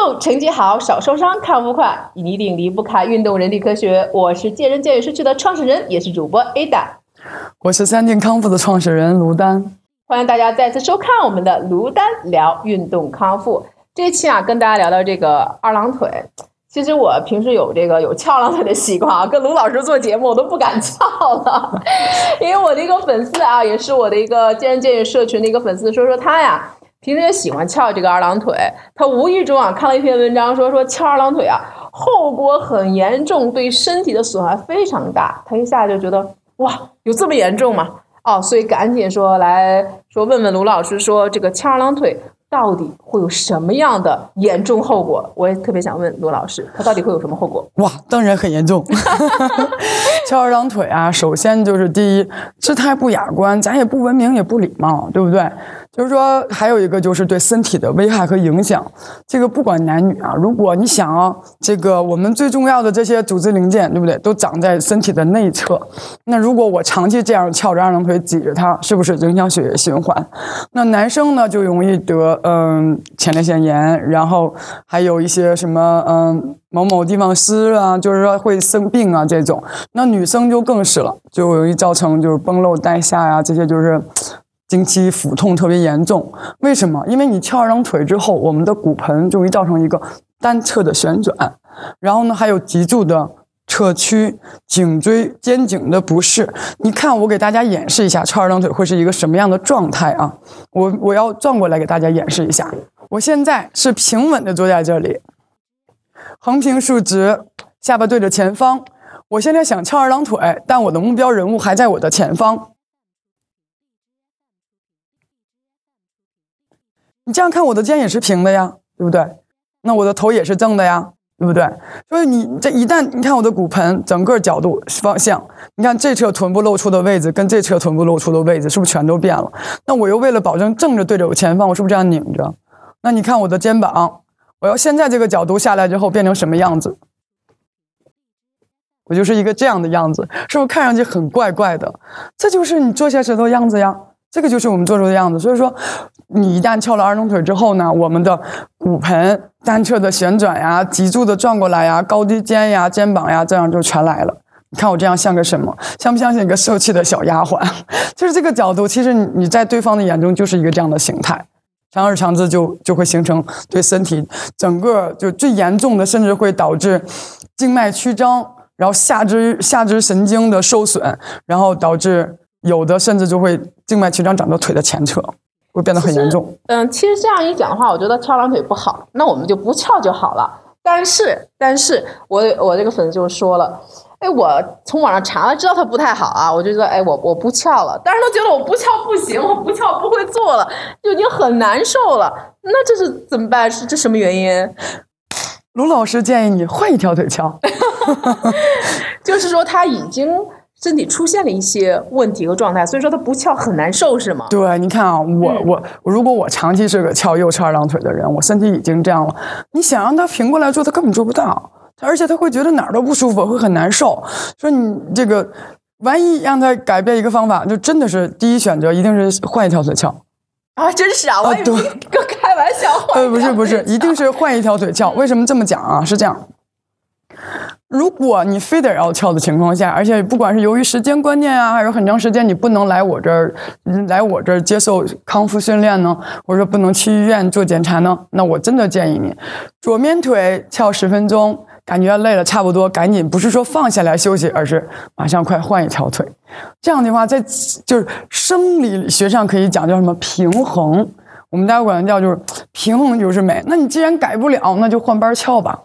动，成绩好，少受伤，康复快，你一定离不开运动人体科学。我是健人健语社区的创始人，也是主播 Ada。我是三健康复的创始人卢丹。欢迎大家再次收看我们的卢丹聊运动康复。这一期啊，跟大家聊聊这个二郎腿。其实我平时有这个有翘二郎腿的习惯啊，跟卢老师做节目我都不敢翘了，因为我的一个粉丝啊，也是我的一个健人健语社群的一个粉丝，说说他呀。平时也喜欢翘这个二郎腿，他无意中啊看了一篇文章，说说翘二郎腿啊后果很严重，对身体的损害非常大。他一下就觉得哇，有这么严重吗？哦，所以赶紧说来说问问卢老师，说这个翘二郎腿到底会有什么样的严重后果？我也特别想问卢老师，他到底会有什么后果？哇，当然很严重。翘二郎腿啊，首先就是第一，姿态不雅观，咱也不文明，也不礼貌，对不对？就是说，还有一个就是对身体的危害和影响。这个不管男女啊，如果你想啊，这个我们最重要的这些组织零件，对不对？都长在身体的内侧。那如果我长期这样翘着二郎腿挤着它，是不是影响血液循环？那男生呢，就容易得嗯前列腺炎，然后还有一些什么嗯某某地方湿啊，就是说会生病啊这种。那女生就更是了，就容易造成就是崩漏带下呀，这些就是。经期腹痛特别严重，为什么？因为你翘二郎腿之后，我们的骨盆就会造成一个单侧的旋转，然后呢，还有脊柱的侧屈、颈椎、肩颈的不适。你看，我给大家演示一下翘二郎腿会是一个什么样的状态啊？我我要转过来给大家演示一下。我现在是平稳的坐在这里，横平竖直，下巴对着前方。我现在想翘二郎腿，但我的目标人物还在我的前方。你这样看，我的肩也是平的呀，对不对？那我的头也是正的呀，对不对？所以你这一旦你看我的骨盆整个角度方向，你看这侧臀部露出的位置跟这侧臀部露出的位置是不是全都变了？那我又为了保证正着对着我前方，我是不是这样拧着？那你看我的肩膀，我要现在这个角度下来之后变成什么样子？我就是一个这样的样子，是不是看上去很怪怪的？这就是你坐下时候样子呀。这个就是我们做出的样子，所以说，你一旦翘了二郎腿之后呢，我们的骨盆单侧的旋转呀，脊柱的转过来呀，高低肩呀，肩膀呀，这样就全来了。你看我这样像个什么？像不像一个受气的小丫鬟？就是这个角度，其实你你在对方的眼中就是一个这样的形态，长而长之就就会形成对身体整个就最严重的，甚至会导致静脉曲张，然后下肢下肢神经的受损，然后导致。有的甚至就会静脉曲张长到腿的前侧，会变得很严重。嗯，其实这样一讲的话，我觉得翘二郎腿不好，那我们就不翘就好了。但是，但是我我这个粉丝就说了，哎，我从网上查了，知道它不太好啊，我就觉得，哎，我我不翘了。但是他觉得我不翘不行，我不翘不会做了，就已经很难受了。那这是怎么办？是这什么原因？卢老师建议你换一条腿翘，就是说他已经。身体出现了一些问题和状态，所以说它不翘很难受，是吗？对，你看啊，我我如果我长期是个翘右翘二郎腿的人，我身体已经这样了，你想让他平过来做，他根本做不到，而且他会觉得哪儿都不舒服，会很难受。说你这个，万一让他改变一个方法，就真的是第一选择一定是换一条腿翘啊！真是啊，我跟 开玩笑。呃，不是不是，一定是换一条腿翘。为什么这么讲啊？是这样。如果你非得要翘的情况下，而且不管是由于时间观念啊，还是很长时间你不能来我这儿，来我这儿接受康复训练呢，或者说不能去医院做检查呢，那我真的建议你，左面腿翘十分钟，感觉累了差不多，赶紧不是说放下来休息，而是马上快换一条腿。这样的话，在就是生理学上可以讲叫什么平衡。我们大家管它叫就是平衡就是美。那你既然改不了，那就换班翘吧。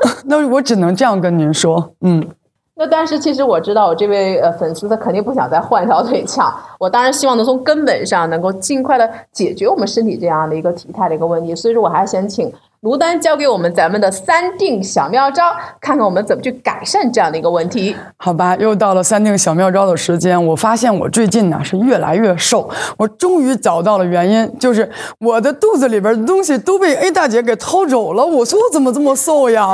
那我只能这样跟您说，嗯。那但是其实我知道，我这位呃粉丝他肯定不想再换一条腿翘。我当然希望能从根本上能够尽快的解决我们身体这样的一个体态的一个问题。所以说，我还想请。卢丹教给我们咱们的三定小妙招，看看我们怎么去改善这样的一个问题。好吧，又到了三定小妙招的时间。我发现我最近呢是越来越瘦，我终于找到了原因，就是我的肚子里边的东西都被 A 大姐给偷走了。我说我怎么这么瘦呀？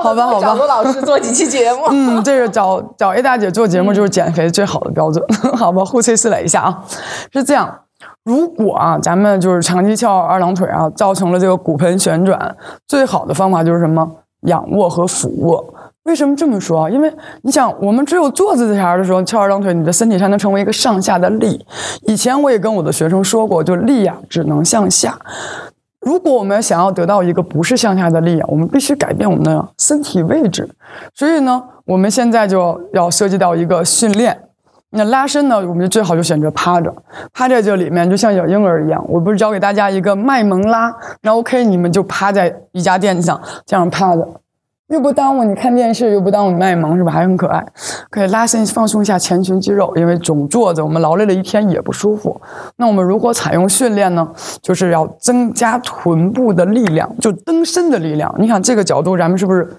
好吧，好吧，找卢老师做几期节目。嗯，这个找找 A 大姐做节目就是减肥最好的标准。好吧，互吹试了一下啊，是这样。如果啊，咱们就是长期翘二郎腿啊，造成了这个骨盆旋转，最好的方法就是什么？仰卧和俯卧。为什么这么说啊？因为你想，我们只有坐姿的时候翘二郎腿，你的身体才能成为一个上下的力。以前我也跟我的学生说过，就力呀只能向下。如果我们想要得到一个不是向下的力啊，我们必须改变我们的身体位置。所以呢，我们现在就要涉及到一个训练。那拉伸呢，我们就最好就选择趴着，趴在这里面，就像小婴儿一样。我不是教给大家一个卖萌拉，那 OK，你们就趴在瑜伽垫上这样趴着。又不耽误你看电视，又不耽误你卖萌，是吧？还很可爱，可以拉伸放松一下前群肌肉，因为总坐着，我们劳累了一天也不舒服。那我们如果采用训练呢，就是要增加臀部的力量，就蹬身的力量。你看这个角度，咱们是不是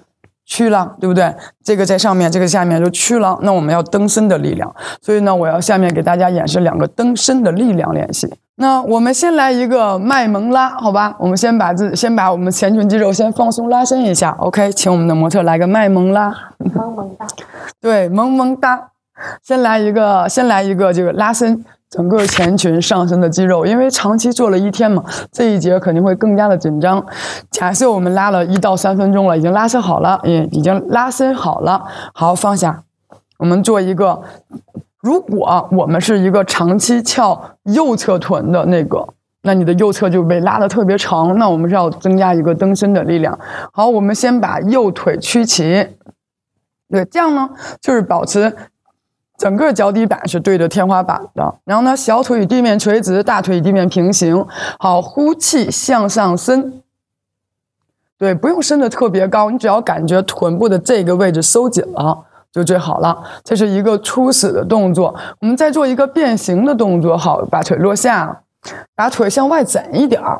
屈了，对不对？这个在上面，这个下面就屈了。那我们要蹬身的力量，所以呢，我要下面给大家演示两个蹬身的力量练习。那我们先来一个卖萌拉，好吧？我们先把自先把我们前裙肌肉先放松拉伸一下，OK？请我们的模特来个卖萌拉，萌萌哒，对，萌萌哒。先来一个，先来一个这个拉伸整个前裙上身的肌肉，因为长期做了一天嘛，这一节肯定会更加的紧张。假设我们拉了一到三分钟了，已经拉伸好了，也已经拉伸好了，好放下，我们做一个。如果我们是一个长期翘右侧臀的那个，那你的右侧就被拉得特别长。那我们是要增加一个蹬身的力量。好，我们先把右腿屈起，对，这样呢就是保持整个脚底板是对着天花板的。然后呢，小腿与地面垂直，大腿与地面平行。好，呼气向上伸，对，不用伸得特别高，你只要感觉臀部的这个位置收紧了。就最好了，这是一个初始的动作。我们再做一个变形的动作，好，把腿落下，把腿向外展一点儿。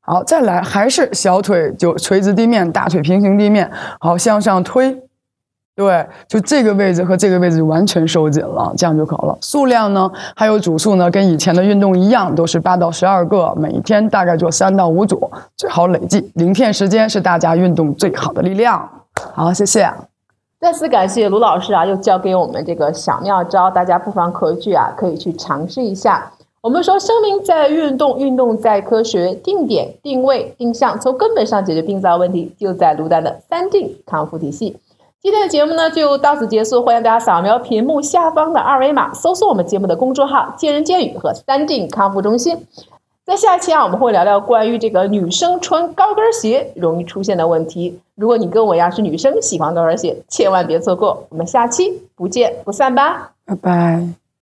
好，再来，还是小腿就垂直地面，大腿平行地面。好，向上推，对，就这个位置和这个位置完全收紧了，这样就可了。数量呢，还有组数呢，跟以前的运动一样，都是八到十二个，每天大概做三到五组，最好累计。零片时间是大家运动最好的力量。好，谢谢。再次感谢卢老师啊，又教给我们这个小妙招，大家不妨回去啊，可以去尝试一下。我们说，生命在运动，运动在科学，定点、定位、定向，从根本上解决病灶问题，就在卢丹的三定康复体系。今天的节目呢，就到此结束，欢迎大家扫描屏幕下方的二维码，搜索我们节目的公众号“见人见语”和“三定康复中心”。在下期啊，我们会聊聊关于这个女生穿高跟鞋容易出现的问题。如果你跟我一样是女生，喜欢高跟鞋，千万别错过。我们下期不见不散吧，拜拜。